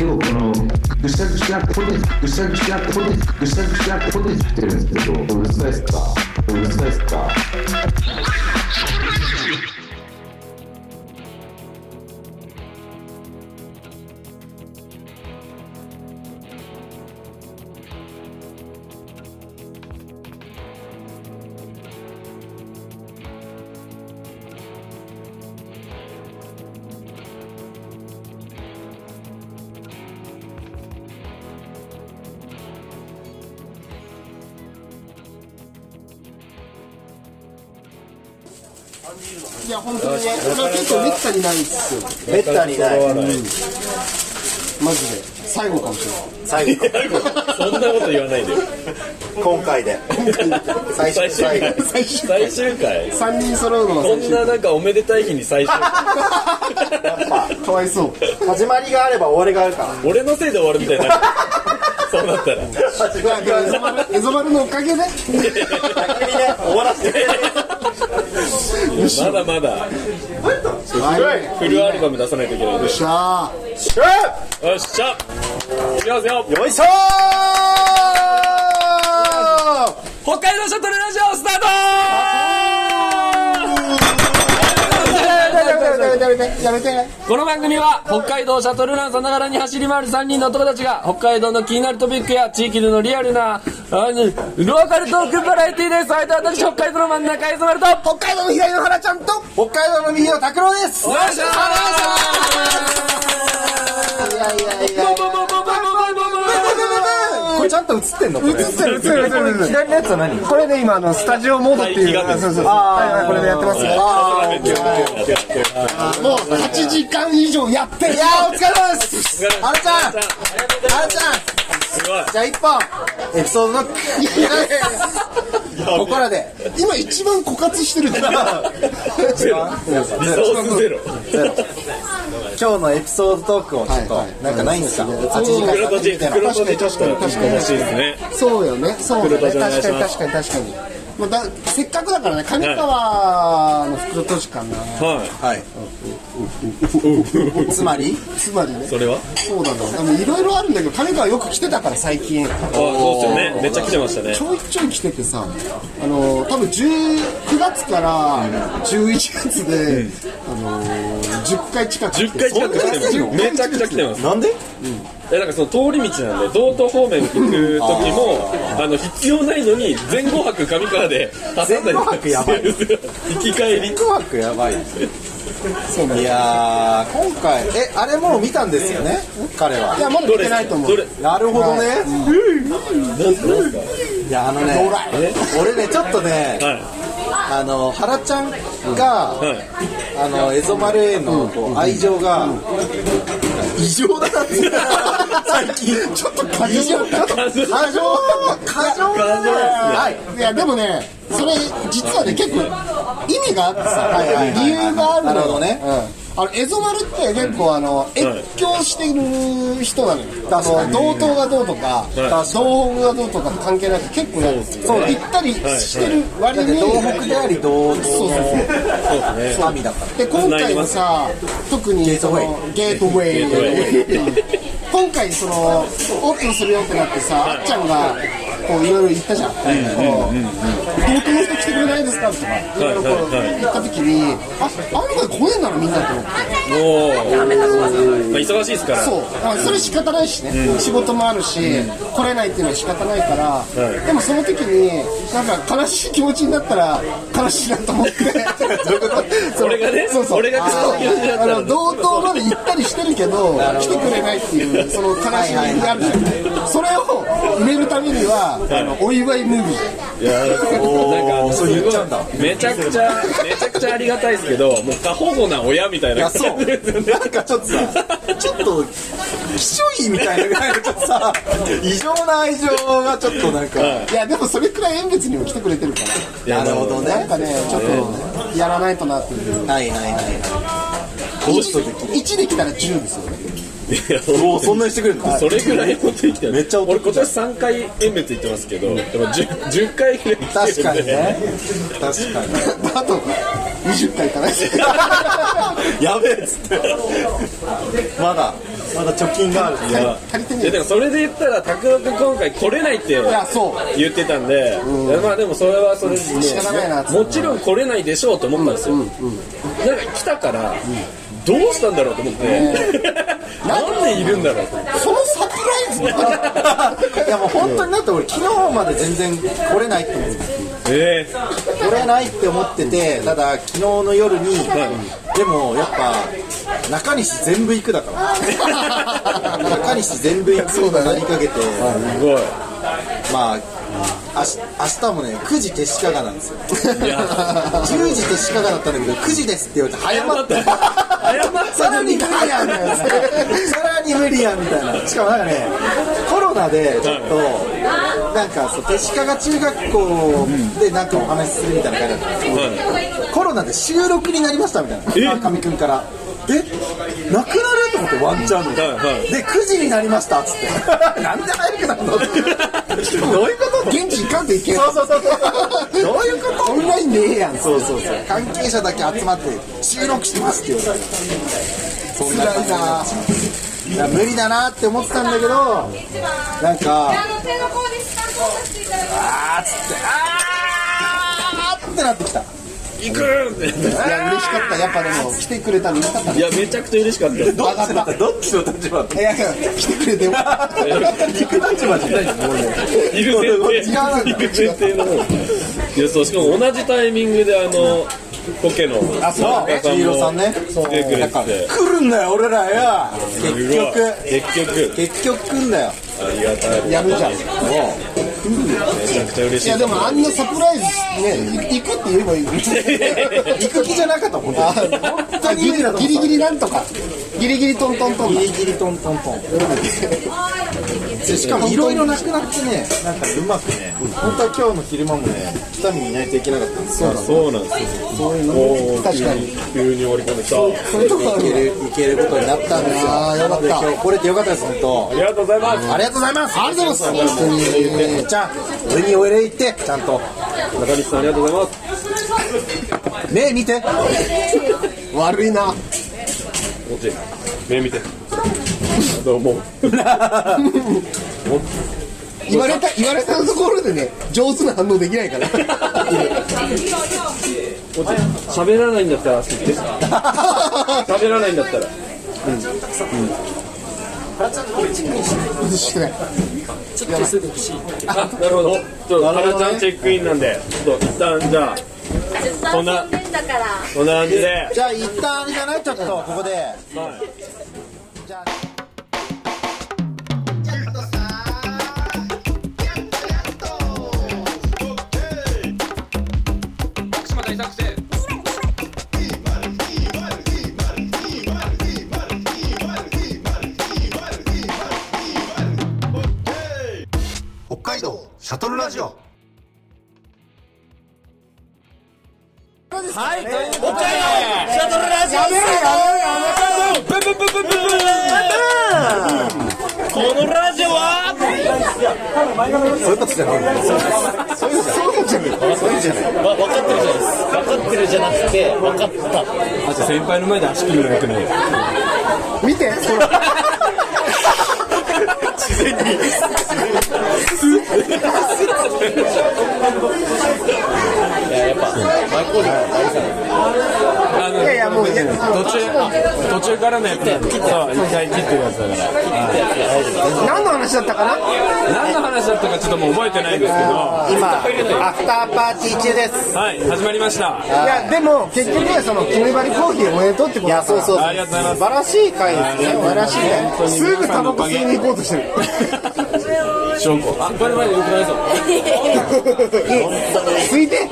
結構このぐしゃぐしゃこでぐしゃぐしゃこでぐしゃぐしゃこでってるんですけどうるさいっすかうるさいっすかったにないですよ。めったにない。マジで。最後かもしれない。最後そんなこと言わないでよ。今回で。最最終回。最終最終回。3人揃うのがこんななんかおめでたい日に最終回かわいそう。始まりがあれば終わりがあるから。俺のせいで終わるみたいになる。そうなったら。始まりエゾマルのおかげで逆にね終わらせて。まだまだ。はいフルアルバム出さないといけないよっしゃ。ーしゃいきます。よよいしょ北海道シャトルラジオスタートやめてやめてやめて。この番組は北海道シャトルランさながらに走り回る3人の男たちが北海道の気になるトピックや地域でのリアルなあのローカルトークバラエティーです。相手は私北海道の真ん中へ染まると北海道の左の原ちゃんと北海道の右の拓郎です。お願いしいやいやいやこれちゃんと映ってんの？これ映ってる映ってる映ってる。映ってる左のやつは何？これね今あのスタジオモードっていうはいそうそうそう。あー。はいはいこれでやってますよ。あーもう8時間以上やってる。いやーお疲れ様です。あるちゃん。あるちゃんすごい。じゃあ一本。エピソードノックここらで。今一番枯渇してるじゃん。ゼロ。リソースゼロ。今日のエピソードトークをちょっとはいはい。なんかないんですか？8時間。袋とじみたいな。袋とじちょっと欲しいですね。そうよね。そうだね。確かに確かに確かに。まあだせっかくだからね上川の袋閉じかなははいつまり？つまりね。いそれは？そうだねでもいろいろあるんだけど金川よく来てたから最近。あそうですよね。めっちゃ来てましたね。ちょいちょい来ててさあの多分19月から11月で、あの10回近く来て10回近く来てますめちゃくちゃ来てます。なんで？えなんかその通り道なんで道東方面行く時もあの必要ないのに前後泊上川で挟んだり前後泊やばい行き帰りクワー。クやばいいやー今回えあれもう見たんですよね？彼は。いやまだ来てないと思う。なるほどね、なんすかいやあのね俺ねちょっとね、はい。あの原ちゃんが、はい。あのエゾマルへのこう愛情が、異常だなって 最近ちょっと過剰過剰過剰過剰はいいやでもねそれ実はね結構意味があってさ、はいはい理由があるのねうんあのエゾマルって結構あの越境してる人なのよ、あ確かにの道東がどうとか、道北がどうとか関係なく結構ねそう行ったりしてる割だってに、東北であり道東そうそうそうそうですね神だからで今回もさ特にそのゲートウェイゲートウ今回そのオープンするよってなってさあっちゃんがこういろいろ言ったじゃん、こう東京の人来てくれないですかとかいろいろこうはい。はいはい。言った時にあ案外来ねえんだなみんなと。思ってもう、まあ、忙しいですから。そう。あそれ仕方ないしね、仕事もあるし、来れないっていうのは仕方ないから、い。でもその時になんか悲しい気持ちになったら悲しいなと思って。そがね？そうそう。俺があの道東まで行ったりしてるけど来てくれないっていうその悲しみがあるじゃんそれを埋めるためにはあのお祝いムービー。いやなんかめちゃくちゃめちゃくちゃありがたいですけどもう過保護な親みたいな。いやそう。感じですよねなんかちょっとさちょっときしょいみたいなぐらいのちょっとさ異常な愛情がちょっとなんか、い。やでもそれくらい縁別にも来てくれてるかいやなるほどね。らなんかね。ちょっとやらないとなっていう。はいはいはいどうした時1できたら10ですよねいやおおそんなにしてくれるのそれぐらい持ってきめっちゃ俺今年3回縁別行ってますけどでも 10, 10回ぐらい来て確るんで。かにね。確かあと20回いかなやべえっつって。まだまだ貯金がある。いや。足りていやでもそれで言ったら拓郎君今回来れないっていやそう。言ってたんで、いやまあでもそれはそれで、仕方ないなもちろん来れないでしょうと思ったんですよ、なんか来たから、どうしたんだろうと思って、なんでいるんだろうそのサプライズいやもう本当にだって俺昨日まで全然来れないって思ってた。え来れないって思っててただ昨日の夜に、でもやっぱ中西全部行くだから。中西全部行くとなりかけて。ー、すごい。まあ明日明日もね9時手しかがなんですよ。いや。10時手しかがだったんだけど9時ですって言われて早まって。謝ったさらに無理やんみたいな。さらに無理やんみたいな。しかもなんかねコロナでちょっとなんかそう手鹿が中学校でなんかお話しするみたいな感じだったんですけどコロナで収録になりましたみたいな。川上君から。え？なくってワンチャンでで9時になりましたっつって。なんで早くなるの？どういうこと？現地行かんといけん。そうそうそう。そうどういうこと？オンラインでええやん。そうそうそう。関係者だけ集まって収録してますって言われてそんな感じ辛いな無理だなって思ってたんだけどなんかあ。あーっつってあーってなってきた行くーって。いや嬉しかった。やっぱでも来てくれたのかったね。いやめちゃくちゃ嬉しかった。よどっちだどっちの立場？いやいや来てくれてよかった。行く立場じゃないもうねいる前提違うなんだいる前提のいやそうしかも同じタイミングであのコケのあそう田中千尋さんね来てくれてて来るんだよ俺らよ結すごい局結局結局来んだよありがたいやるじゃんめちゃくちゃ嬉しい。いやでもあんなサプライズね行くって言えばいい。の に行く気じゃなかった本当に。本当に。ギリギリなんとかギリギリトントントン。ギリギリトントントン。でしかもいろいろなくなってね。なんかうまくね。本当は今日の昼間もね北見にいないといけなかったんですよ。そうなんですよ。そういうの確かに急に折り込んできた。そういうとこあるいけるいけることになったんですよ。あーよかった。今日来れてよかったです本当。ありがとうございます。ありがとうございます。ありがとうございます。本当に。えーちゃん俺にお礼言ってちゃんと。中西さんありがとうございます目見て。悪いな。目見て。どうも 言われた言われたところでね上手な反応できないから。喋らないんだったら喋らないんだったらしてないあなるほどちょっとカラちゃんチェックインなんでちょっと一旦じゃあこんな。こんな感じでじゃあ一旦あれじゃないちょっとここではいじゃあシャトルラジオ。はい、ということで、シャトルラジオ。ブンブンブンブンブンブンこのラジオは。そういうことじゃない。そういうことじゃない。そういうことじゃない。わ分かってるじゃない。です分かってるじゃなくて分かった。あじゃあ先輩の前で足切るのよくない見てそれいややっぱ前工場の大さんあのいやいやもう途中途中からのやつだそう一回切ってるやつだから何の話だったかな何の話だったかちょっともう覚えてないんですけど今アフターパーティー中ですはい始まりましたいやでも結局はその決め張りコーヒーおめでとうってこといやそうそうありがとうございます素晴らしい回ですね素晴らしいねすぐタバコ吸いに行こうとしてる。証拠あこれ前でよくないぞ吸いて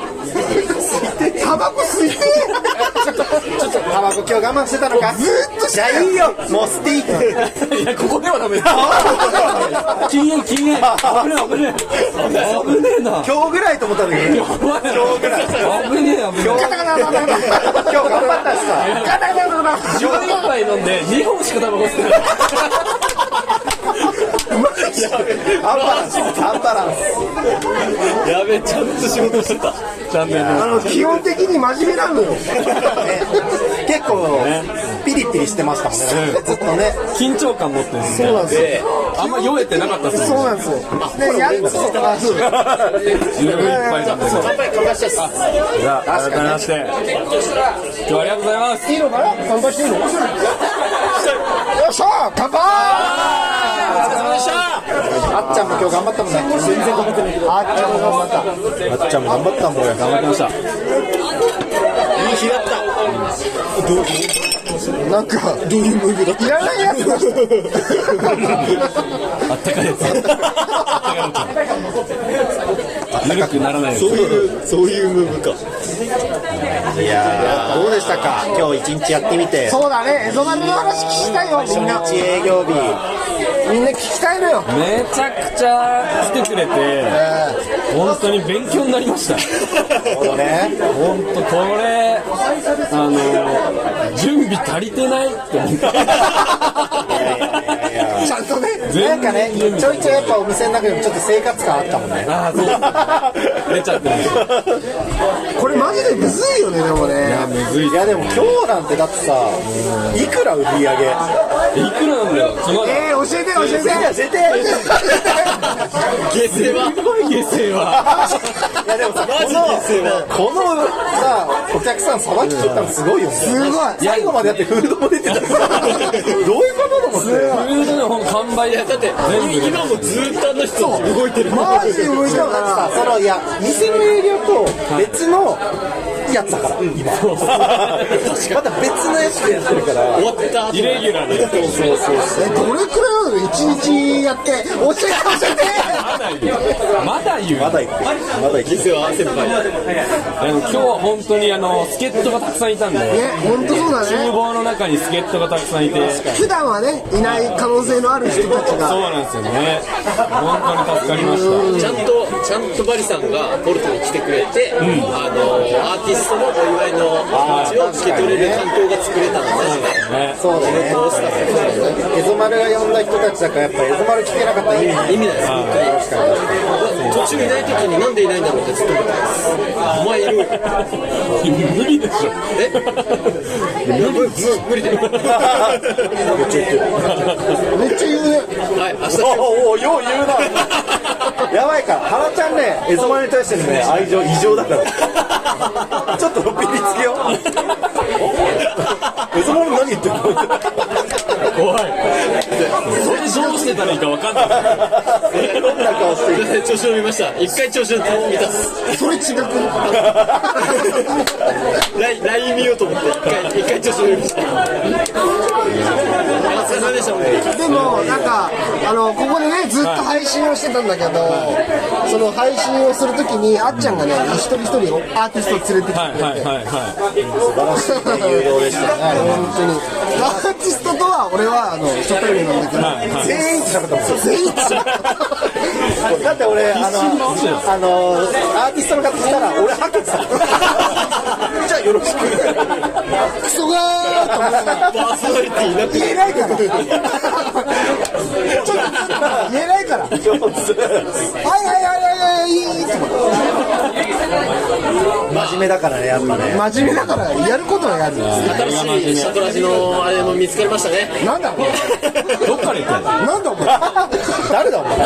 タバコ吸いてちょっとちょっとタバコ今日我慢してたのかずっとじゃあいいよもう。吸っていいいやここではダメだ禁煙禁煙危ねえ危ねえ危ねえな今日ぐらいと思ったんだけど今日ぐらい危ねえ危ねえ今日頑張ったしさ11杯飲んで2本しかタバコ吸ってないアンバランス。アンバランス。やべえちゃんと仕事してた。ちゃんとやってあの基本的に真面目なのよ結構スピリピリしてましたもんね、ずっとね。緊張感持ってるんで。すねそうなんですよ。あんま酔えてなかったっすそうなんですよ。で、やつとか、そう十分いっぱいなんで乾杯乾杯しますじゃあ改めまして。今日はありがとうございます。いいのかな？乾杯していいの？よっしゃ乾杯あっちゃんも今日頑張ったもんね。全然頑張ってない。けど。あっちゃんも頑張った。あっちゃんも頑張ったもんや。頑張ってました。い。い。日だったどうなんか、どうい。うムーブだったい。らない。やつ。あったかい。やつあったかい。やつぬるくならない。やつい。う、そうい。うムーブか。いやー、どうでしたか？今日一日やってみて。そうだね、エゾマルの話聞きたいよ、みんな。初日営業日。みんな聞きたいのよ。めちゃくちゃ来てくれて本当に勉強になりましたなるほどね。本当これあの準備足りてないって思ってちゃんとね。なんかね、ちょいちょいやっぱお店の中でもちょっと生活感あったもんね。ああそう出ちゃってるこれマジでむずいよね、でもね。むずいいやでも今日なんてだってさ、いくら売り上げ？いくらなんだよえー、教えて教えて教えて下世話すごい下世話いやでもさ、この、このさ、お客さんさばき切ったのすごいよね。すごい。最後までやってフードも出てた。どういうことと思って。フードの本完売だって今もずっとあの人動いてる。マジで動いたかさら。そのいや店の営業と別のやつだから、今。また別のやつでやってるから。終わった後イレギュラーでえ、どれくらいなの一日やって、教えて教えて。まだ言う。まだ行くまだ行く実は先輩あの今日は本当にあの助っ人がたくさんいたんでね、ほんとそうだ厨ね。房の中に助っ人がたくさんいて。普段はね、いない可能性のある人たちそうが。なんですよね。本当に助かりました。ちゃんとちゃんとバリさんがポルトに来てくれて、あのアーティストのお祝いの気持ちを受け取れる環境が作れたのね。そうだね。どうしたエゾマルが呼んだ人たちだからやっぱエゾマル来てなかったら意味。ない意味ないです途中いない時になんでいないんだろうってずっと思ってますお前いる無理でしょ。え？無無無理だよめっちゃ言うね。はい明日おおよう言うなやばいか。ら原ちゃんねエゾマルに対してのね愛情異常だから。ちょっとピリつけよう。エゾマル何言ってんの？怖い。それどうしてたらいいか分かんない。どんな顔してる調子を見ました。一回調子を見たそれ違くライン LINE 見ようと思って一回一回調子を見ましたでも、なんか、あの、ここでね、ずっと配信をしてたんだけど、その配信をするときに、あっちゃんがね、一人一人アーティストを連れてきてはいくれて、はいはいは素晴らしい。誘導でしたね本当に。アーティストとは、俺は、あの、初対面なんだけど、はいはい。全員って喋ったもん全員だって俺あのあのアーティストの方来たら俺はけてた じゃあよろしく。クソがーと思ってパーソナリティいなくて言えないから。ちょっと言えないから。はいはいはいはいはい、いって真面目だからねやっぱね真面目だから、やることはやる。新しいシャトラジのあれも見つかりましたねなんだお前。いどっから行ったのなんだお前。誰だお前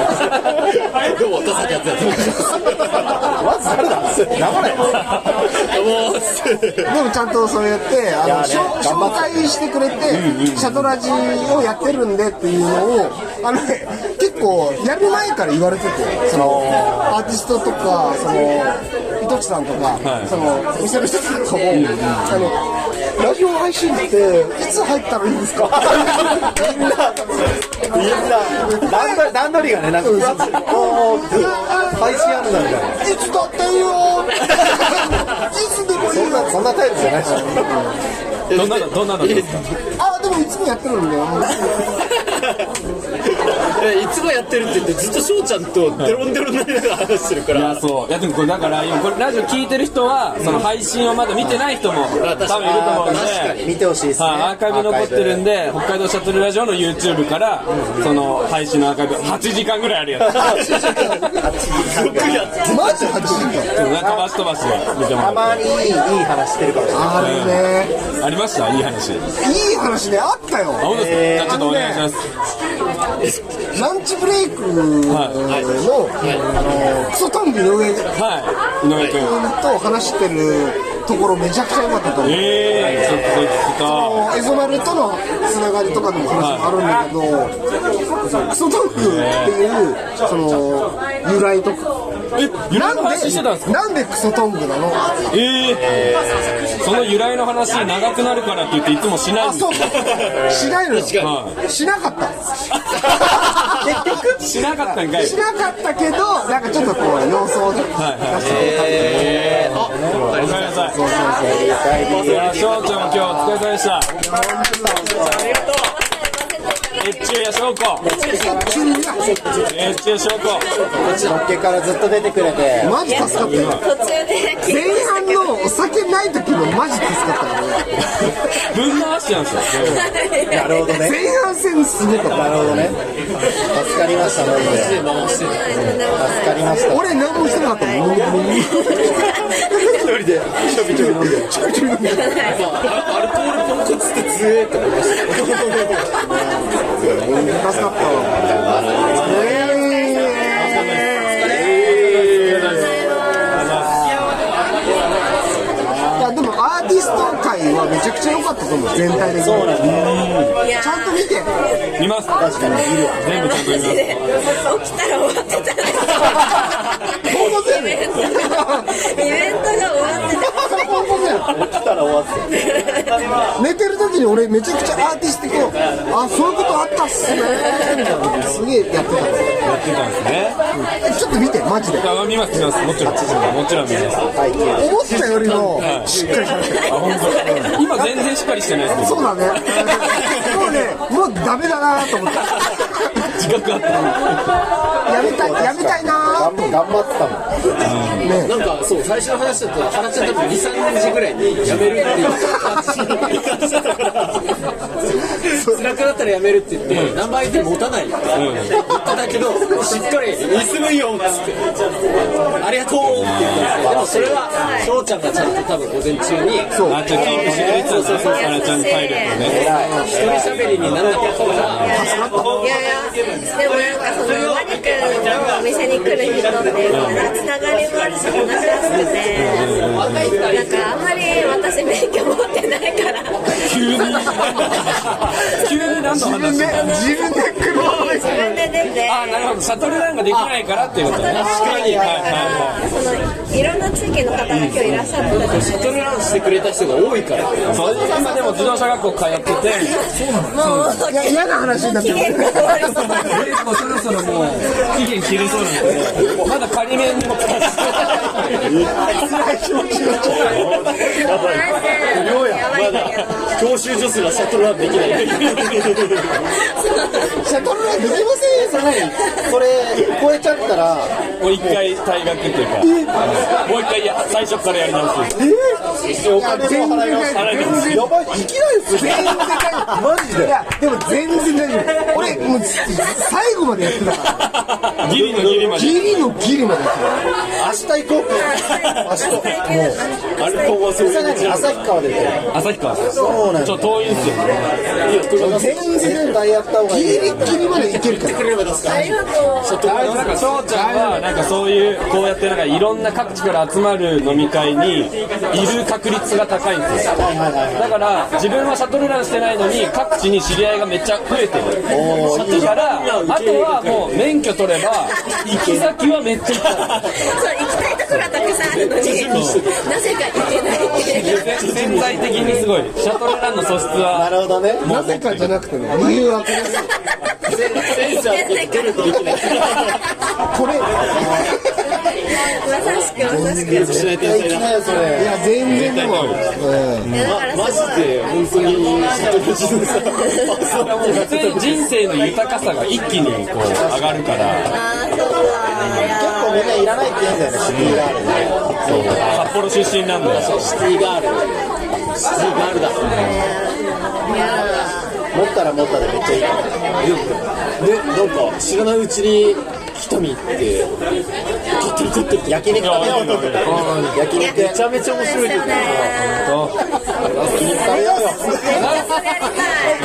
どうも田崎やってやってまず誰だ名前どうもでもちゃんとそうやってあの、紹介してくれて、シャトラジをやってるんでっていうのをあの、ね、結構やる前から言われててそのアーティストとかその糸地さんとか、はい。その店の人とかも、あのラジオ配信っていつ入ったらいいんですか？みんなみんな段取り段取りがねなんかこう配信あるんだみたいないつだっていいよいつでもいいよそんなそんなタイプじゃないでしょどんなのどんなのですか？あでもいつもやってるんだよえいつもやってるって言ってずっと翔ちゃんとデロンデロンになりながら話してるかいやらそう。いやでもこれだから今これラジオ聞いてる人はその配信をまだ見てない人も多分いると思うんで。見てほしいですね。はい、アーカイブ残ってるんで北海道シャトルラジオの YouTube からその配信のアーカイブ8時間ぐらいあるやつ。マジ8時間。飛ばし飛ばしで見てもらって。たまにいいいい話してるかもしれない。あるね。ありました？いい話。いい話ねあったよ。あ本当ですか、じゃあちょっとお願いしますランチブレイクの、あのクソトンビの上君はい。井上君と話してるところめちゃくちゃ良かったと思うええー、ちょっと聞きたい。エゾマルとのつながりとかでも話もあるんだけど、クソトークってい。うその由来とかえなんでなんでクソトングなのええー、その由来の話長くなるからって言ってい。つもしない。んですあそうしない。のしなかったしなかったんかい。しなかったけどなんかちょっとこう様子を出してえー、あおかえりなさい。そうそうそう。いや翔ちゃんも今日お疲れ様でした越中や翔子越中翔子のっけからずっと出てくれてマジ助かった。よ途中で前半のお酒ない時のマジ助かったからね。ぶん回してたんですよ。なるほどね。前半戦すごかった。なるほどね。助かりましたマジで。助かりました。俺何もしてなかったもん一人でちょびちょび飲んでちょびちょび飲んでア ルコールポンコツって強えって思いました助かったわいやでもアーティスト界はめちゃくちゃ良かったと思う全体的にそうなんちゃんと見て見ます確かに全部ちゃんと見ます起きたら終わってた本当だよねイベントが終わってた。本当だよ。来たら終わって寝てる時に俺めちゃくちゃアーティスティックあそういうことあったっすねみたいなすげえやってたからやってたんですね。えちょっと見てマジでい。や見ます。見ます。もちろんもちろん見ます。思ったよりもしっかりされてるあ本当。今全然しっかりしてないですそうだね。もうね。もうダメだなと思って自覚あったやめたいやめたいな頑張頑張って。たもんねなんかそう最初の話だと原ちゃん多分23時ぐらいに辞めるっていう。感 じだったから辛くなったら辞めるって言って何倍で持たないって言ってたけどしっかり「リスムいいよ」っつって「ありがとう」って言ったんですけどでもそれは翔ちゃんがちゃんと多分午前中にそう。あちょキープしてくれてたんですねあらちゃん体力をね一人喋りにならなかったからいやいやでもなんかそのマリ君のお店に来る人っていうのはつながりもあるし話しやすくてなんかあんまり私免許持ってないから急に急自分で自分でてあなるほどシャトルランができないからっていうことね確かにはいはいろんな地域の方が今日いらっしゃってシャトルランしてくれた人が多いからそう今でも自動車学校通っててかもう嫌な話になってる期限が終わりそうそろそろもう期限切れそうなんですけどまだ仮免にも達やばいやばいんだ教習所すらシャトルランできないシャトルランできませんそれ何それ超えちゃったら。もう一回退学っていうか。もう一回いや最初からやり直す。お金も払い直す。払い直すやばいいきないですよ全然マジで？いやでも全然。大丈夫俺もう最後までやってたから。ギリのギリまで。ギリのギリまでやって明日行こう。明日もうアルコーはそう旭川で旭川ですそうなんちょっと遠い。んです。よ。た全然絶対やった方がたいいギリギリまでいけるから。ありがとうなんか翔ちゃんはなんかそういうこうやってなんかいろんな各地から集まる飲み会にいる確率が高いんですよ。だから自分はシャトルランしてないのに各地に知り合いがめっちゃ増えてる。だからあとはもう免許取れば行き先はめっちゃ 行きたいところはたくさんあるのになぜか行けないっていう。潜在的にすごい。シャトルランの素質なはるほどね。なぜかじゃなくてね理由はこれ。センサーって出るとできない。これ。まさしくまさしく。いや人生の豊かさが一気にこう上がるからみんないらないって言うんだよねシティガール。ね札幌出身なんだよシティガールシティガールだ。持ったら持ったでめっちゃいい。でなんか知らないうちに瞳って撮ってる撮ってる焼肉食べようと思って焼肉めちゃめちゃ面白いけどですよね焼肉食べようよそれやりたい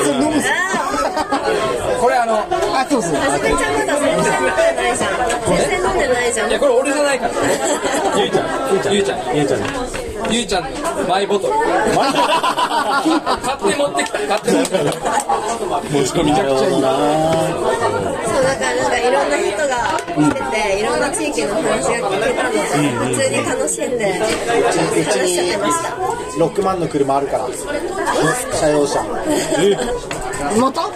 これあのあそうそうあすみちゃんまだ全然飲んでないじゃん全然飲んでないじゃんいやこれ俺じゃないからゆいちゃんゆいちゃんゆいちゃんゆいちゃんマイボトル。買って持ってきた。買って持ってきた。持ち込みめちゃくちゃいいなそうだからなんかいろんな人が来てていろんな地域の話が聞けたので普通に楽しんで話しちゃってました。6万の車あるから。車用車。また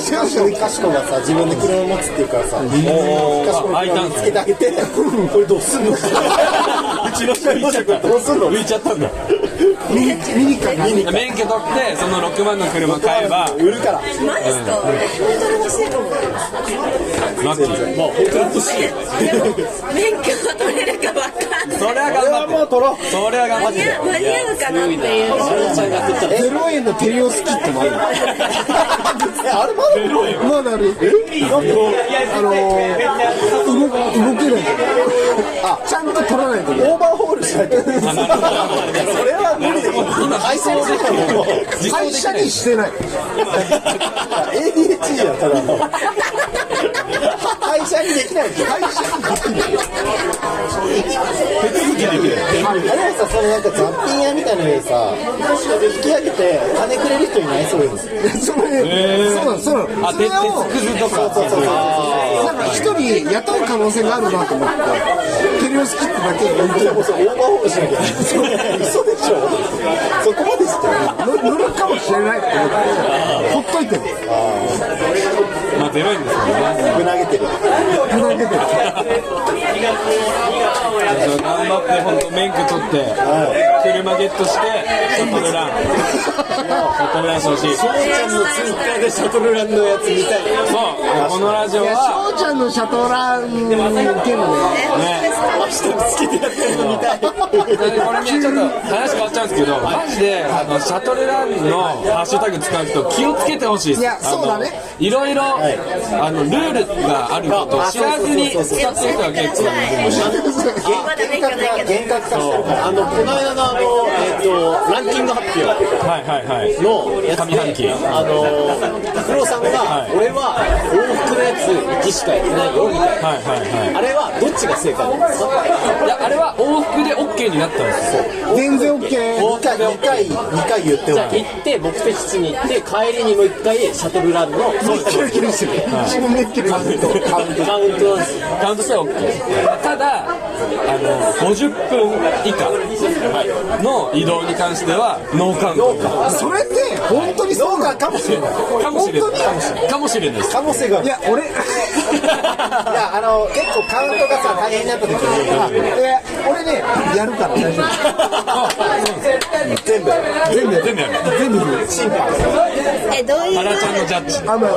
またシェアシェかしこがさ自分で車を持つっていうからさかしこの車につけてあげてこれどうすんの？うちの車どうすんの？浮いちゃったんだミニミニカミニ免許取ってその6万の車買えば。売るから。マジっすか？本当に欲しいかもラッキー。まあ本当に欲しいよ。でも免許が取れるかわかんない。それは頑張って。もう取ろうそれは頑張間って。に合う間に合うかなっていう。円のテレオスキットもあるえあれまだまだあるあのー、動動けないあちゃんと取らないとね。オーバーホールしないと。それは無理で今配送時間も会社にしてない ADHD じゃんただの会社にできない会社にできない手続きできないあれはさそのなんか雑品屋みたいなのでさ引き上げて金くれる人いないそういうのそれ、えーそうなのそうなのあそれを鉄くずとかそうそうそうなんか一人雇う可能性があるなと思ってテレオスキットだけ置いてでもそれオーバーホールしなきゃ嘘でしょそこまでして乗るかもしれないと思ってほっといてるまあゼロ円ですよねぶなげてるふざけてる頑張って本当免許取って車ゲットしてシャトルランシャトルランしてほしいそうちゃんのツイッターでシャトルランのやつ見たいそうこのラジオいやは翔ちゃんのシャトルラン受けるねねつけてやってるの見た。いこれねちょっと話変わっちゃうんですけどマジであのシャトルランのハッシュタグ使う人気をつけてほしいです。いやそうだね。あのいろい。ろあのルールがあることを知らずに使ってる人が結構い。る厳格化してるから。あのこの間のあのえっとランキング発表はいはいはい。のやつ上半期。であの拓郎さんがはい。俺は往復のやつ1しかやってないよみたいなはいはい。はあれはどっちが正解なんですか？いいやあれは往復で OK になったんですよ。全然 OK 2回2回2回言っても。じゃあ行って目的地に行って帰りにもう一回シャトルランの。キラキラしてる自分でキラキラしてる。カウントカウントなんですよ。カウントしたら OK ただあの50分以下の移動に関してはノーカウント。それって本当にそうかかもしれない。かもしれない。かもしれない。です可能性があるいや俺いやあの結構カウントがさ大変になった時に俺ねやるから大丈夫全部全部全部やる全部審判えどういうマラちゃんのジャッジ。あまあ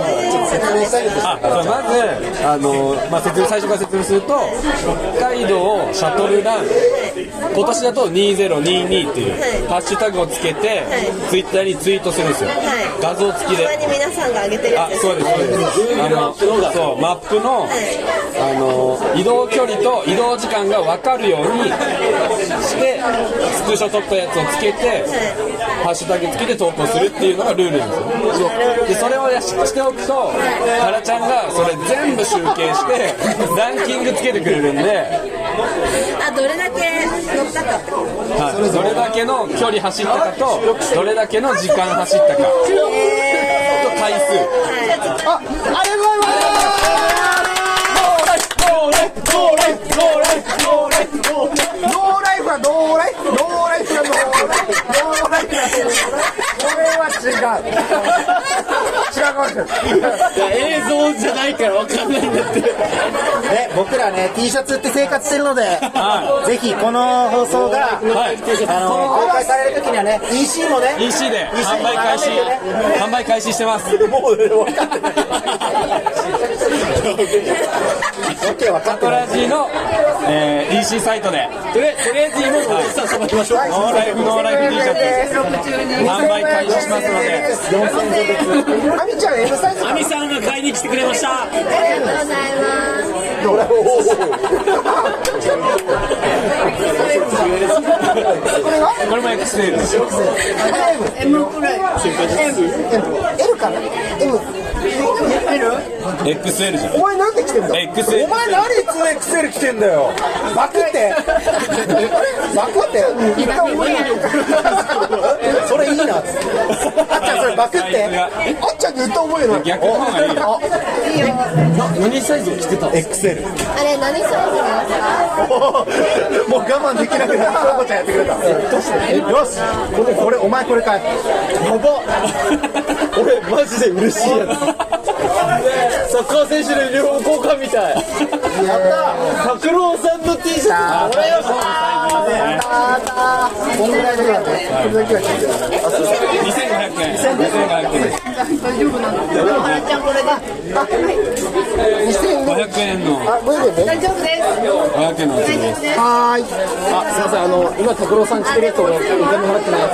説明したいんですあまずあの、まあ、説明最初から説明すると北海道シャトルラン今年だと2022っていうハッシュタグをつけて、ツイッターにツイートするんですよ、はい画像付きで。たまに皆さんが上げてるあそうですそうです。あのそう。マップの、あの移動距離と移動時間が分かるようにしてスクショ撮ったやつをつけて、ハッシュタグつけて投稿するっていうのがルールなんですよ。でそれをやししておくとタラちゃんがそれ全部集計してランキングつけてくれるんで、あどれだけ乗ったか。はい、どれだけの距離走ったかとどれだけの時間走ったか。とえ回数。ー、ああれは違う違らんかもしれない映像じゃないから分かんないんだってね、僕らね T シャツって生活してるので、はいぜひこの放送が、はいあの公開される時にはね EC もね EC で販売開始販売開始してますもう分かってないオッケー分かっないラジの、えー EC サイトで。とりあえず今のおじさんさばきましょう。ノーライフノーライフ T シャツ販売開始しますので。アミちゃん M サイズアミさんが買いに来てくれました。ありがとうございます。これも XL です M くらい L かな？M XL じゃんお前なんで来てんだ。XL お前何 2XL 着てんだよ。バクって。バクって？一回覚えない。それいいな。っつってあっちゃんそれバクって？あっちゃんに言った覚えない逆の方がいいよ。いいよ。何サイズを着てた XL あれ何サイズなんですか。もう我慢できなくなって京子ちゃんやってくれた。よし。これこれお前これかいやば。俺マジで嬉しいやつサッカー選手のユニフォーム交換みたい。やった拓郎さんの。T シャツこれよこんぐらいだからねこれだけは聞いてる2500円2500円あーちゃんこれで。500円の。あ、ごめんね大丈夫です。500円の。はーいあすいませんあの。今拓郎さん着てるやつ俺お金払ってないやつ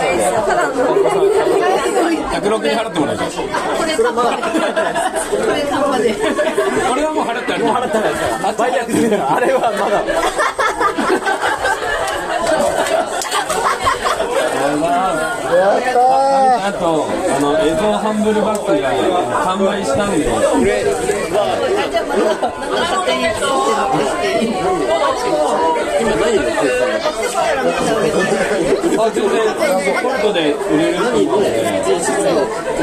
106円払ってもらいますこれカッこれはもう払ってあるもう払ってない売約済みだからあれはまだ。あとあのエゾハンブルバッグが完売したんであ全然コルトで売れると思うの？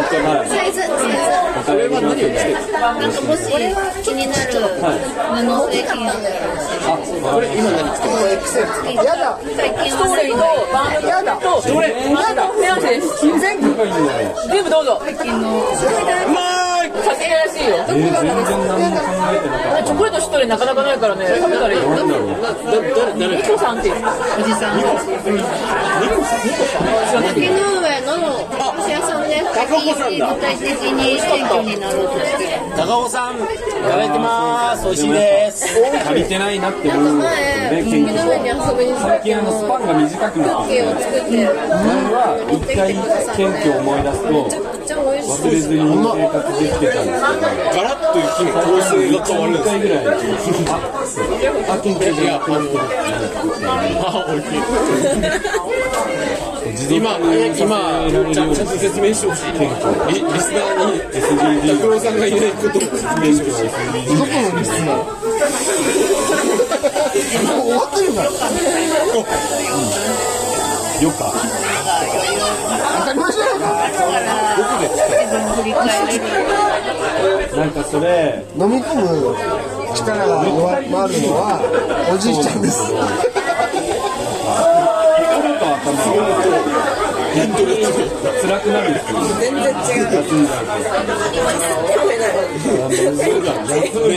ではいサイズ、サイズ。お金は何をつけてなんかもし気になる布製品あったら。これ今何着てるやだ。最近はそういうのやだどれやだ全部全部どうぞ。最近の勝手にらしいよ。えー全然何も考えてなかっチョコレートしっとりなかなかないからね。食べたらいい。よ誰誰？ニコさんっていう。おじさん。竹の上のお菓子屋さんで最近具体的に選挙になろうとしてる。高尾さんいただいてます。美味しいです。た足りてないなって思う前、ね海の上に遊びに来た最近あのスパンが短くなクッってキーを作っては一回謙虚を思い出すと。忘れずに生活できてたんです。けどガラッと一気に構成が変わるん1です回ぐらいああ謙虚でやってますあ、美味しい 今、今、ちゃんちゃんと説明してほしい。リリスナーに、拓郎さんがいないことを説明してほしい。どこのリスナーもう終わってるからよか当たり前じゃな。なんかそれ飲み込む力が弱まるのはおじいちゃんです心と頭が逆に辛くなるんですよ全然違う休んじゃう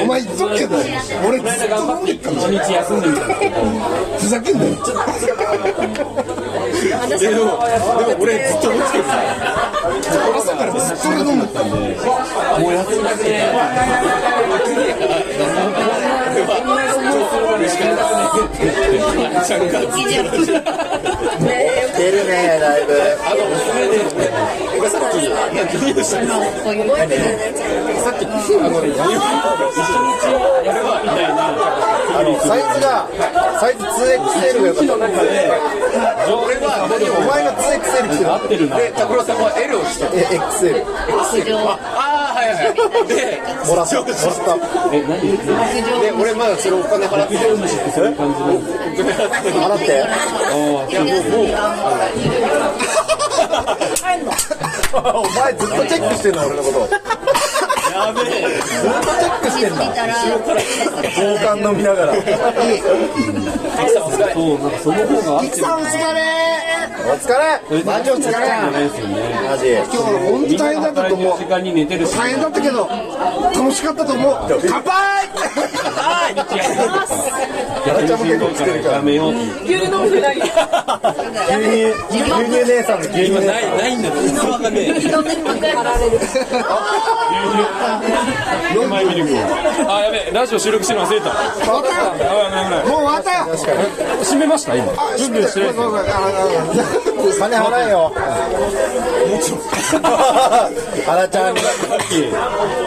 お前言っとくけど俺ずっと頑張って一日休んでみたんですけどふざけんなよ。でも、でも俺ずっと思ってた朝からずっと俺飲んでた。んでもう休んでちゃんがずっ出るねだいぶあの、俺さっき、何をしたの。さっき、あの、やればみたいなあのサイズがサイズ 2XL がよかった俺は、お前が 2XL 着てる合ってるなで、拓郎さんは L をした。え XL。ああ、はいはもらったもらったえ何で、俺まだそれお金払って。る。そういう感じの払ってお前ずっとチェックしてんの俺のことやべえ。ずっとチェックしてんだ交換飲みながらそうなんかその方が。合ってるさんお疲れお疲れ。マジお疲れマジ。今日は本当大変だったと思う。大変だったけど楽しかったと思う。乾杯 逆にしんどいから。やめようって牛乳牛乳姉さんの牛乳今ないないんだよ全然わかんねうまい。ミルクあやべえ。ラジオ収録してるの忘れた。終わった。やばいやばいやばい。もう終わった。よ閉めました今。準備して。ない金払えよ。原ちゃん。に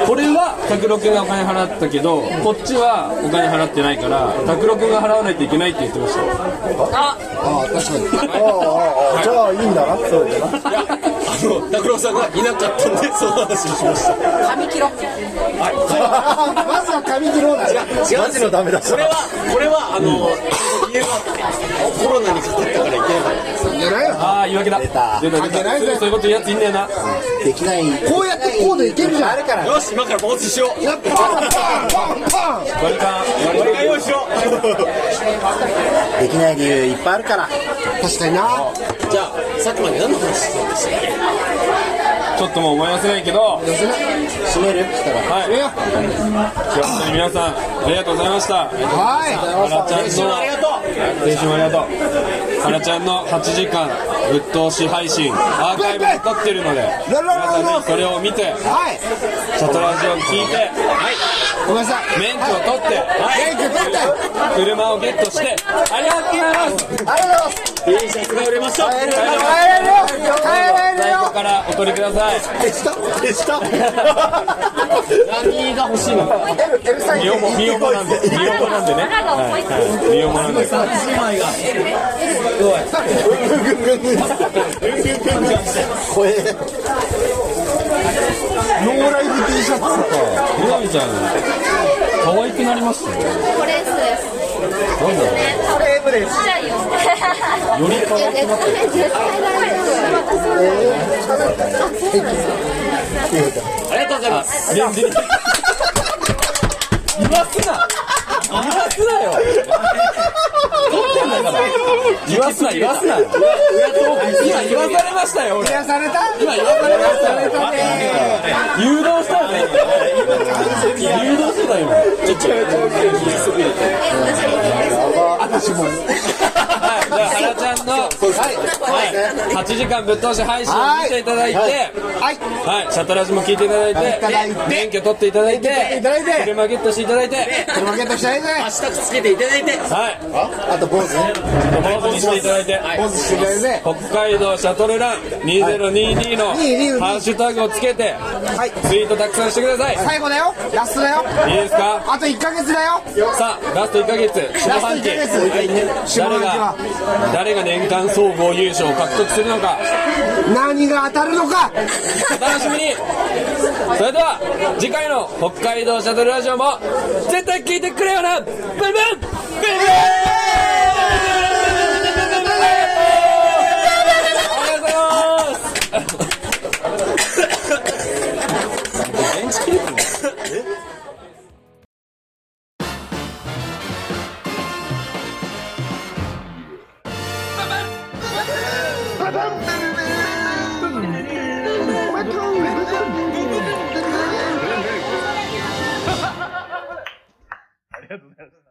これは拓郎君がお金払ったけどこっちはお金払ってないから拓郎君が払わないといけないって言ってました。ああ確かに。ああああじゃあいいんだなそうだな。えあの拓郎さんがいなかったんでその話をしました。まずは髪切ろうだ違マジのダメだ。これはこれはあの理由がコロナにかかったからいけなかったいけないよああ言い訳だ。出た。出た関係ないぜ。そういうこと言うやついんだよな。できない。こうやってこうでいけるじゃん。あるから。よし今からポーズしよう。やっパンパンパンパン割り勘用意しろできない理由いっぱいあるから。確かにな。じゃあさっきまで何の話してたんでしたっけ？ちょっともう思い出せないけど。閉める？したら。はい。本当に皆さんありがとうございました。は原ちゃんの。ありがとう。青春ありがとう原ちゃんの8時間ぶっ通し配信アーカイブ残ってるので皆さんぜひそれを見ていはい。シャトラジオを聞いてごめんなさい。免許を取って免許取って。車をゲットしてありがとうございます。ありがとうございます。T シャツが売れました。帰れるよ。帰れるよ。帰れるよ。からお取りください。手下手下何が欲しいの。オモなんでミオモなんでね。はいはいミオモなんで。姉妹が声ノーライフ T シャツかみなみちゃん可愛くなりましたよこれですなんだろうねこれブレスちっちゃいよより可愛くなってるありがとうございます。すな 言わすなよ。言わすな言わすな今言わされました。よ俺今言わされました。よ誘導した。よね誘導してた。今ちょっと私も、じゃあ、原ちゃんの、はい、8時間ぶっ通し配信を見ていただいて、はい。はい、シャトラジも聞いていただいていただい。て、免許取っていただいて、取っていただいて。車ゲットしていただいて、車ゲットしたいぜハッシュタグつけていただいて。はい、あと坊主ね。坊主にしていただいて、ポーズしてくれるぜ北海道シャトルラン2022の22ハッシュタグをつけて、はい。ツイートたくさんしてください。最後だよ。ラストだよ。いいですか？あと1ヶ月だよ。さあ、ラスト1ヶ月、下ラスト半期、1ヶ月。はい。下半期誰がは、誰が年間総合優勝を獲得するのか、何が当たるのか。お楽しみに。それでは次回の北海道シャトルラジオも絶対聞いてくれよな。ブンブン。ブンブン。あ り